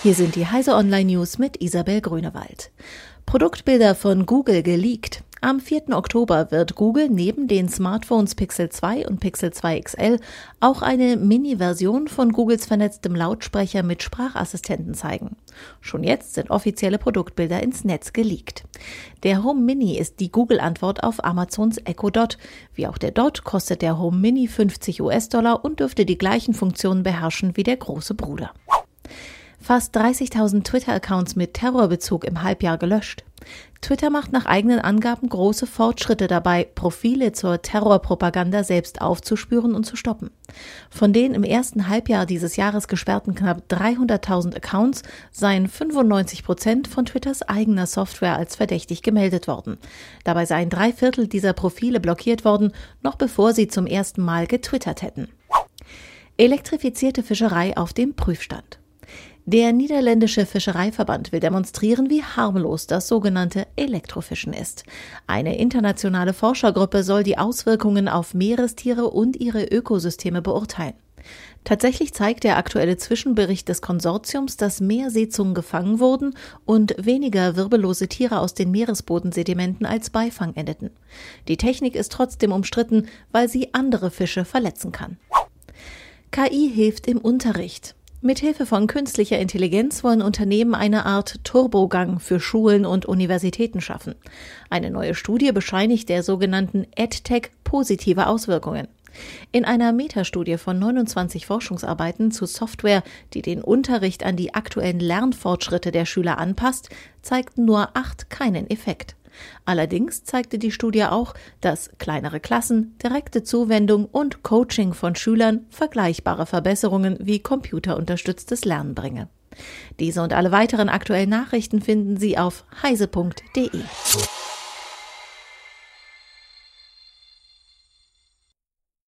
Hier sind die Heise Online News mit Isabel Grünewald. Produktbilder von Google geleakt. Am 4. Oktober wird Google neben den Smartphones Pixel 2 und Pixel 2 XL auch eine Mini-Version von Googles vernetztem Lautsprecher mit Sprachassistenten zeigen. Schon jetzt sind offizielle Produktbilder ins Netz geleakt. Der Home Mini ist die Google-Antwort auf Amazons Echo Dot. Wie auch der Dot kostet der Home Mini 50 US-Dollar und dürfte die gleichen Funktionen beherrschen wie der große Bruder. Fast 30.000 Twitter-Accounts mit Terrorbezug im Halbjahr gelöscht. Twitter macht nach eigenen Angaben große Fortschritte dabei, Profile zur Terrorpropaganda selbst aufzuspüren und zu stoppen. Von den im ersten Halbjahr dieses Jahres gesperrten knapp 300.000 Accounts seien 95 Prozent von Twitters eigener Software als verdächtig gemeldet worden. Dabei seien drei Viertel dieser Profile blockiert worden, noch bevor sie zum ersten Mal getwittert hätten. Elektrifizierte Fischerei auf dem Prüfstand. Der niederländische Fischereiverband will demonstrieren, wie harmlos das sogenannte Elektrofischen ist. Eine internationale Forschergruppe soll die Auswirkungen auf Meerestiere und ihre Ökosysteme beurteilen. Tatsächlich zeigt der aktuelle Zwischenbericht des Konsortiums, dass mehr Seezungen gefangen wurden und weniger wirbellose Tiere aus den Meeresbodensedimenten als Beifang endeten. Die Technik ist trotzdem umstritten, weil sie andere Fische verletzen kann. KI hilft im Unterricht. Mithilfe von künstlicher Intelligenz wollen Unternehmen eine Art Turbogang für Schulen und Universitäten schaffen. Eine neue Studie bescheinigt der sogenannten EdTech positive Auswirkungen. In einer Metastudie von 29 Forschungsarbeiten zu Software, die den Unterricht an die aktuellen Lernfortschritte der Schüler anpasst, zeigten nur acht keinen Effekt. Allerdings zeigte die Studie auch, dass kleinere Klassen, direkte Zuwendung und Coaching von Schülern vergleichbare Verbesserungen wie computerunterstütztes Lernen bringe. Diese und alle weiteren aktuellen Nachrichten finden Sie auf heise.de.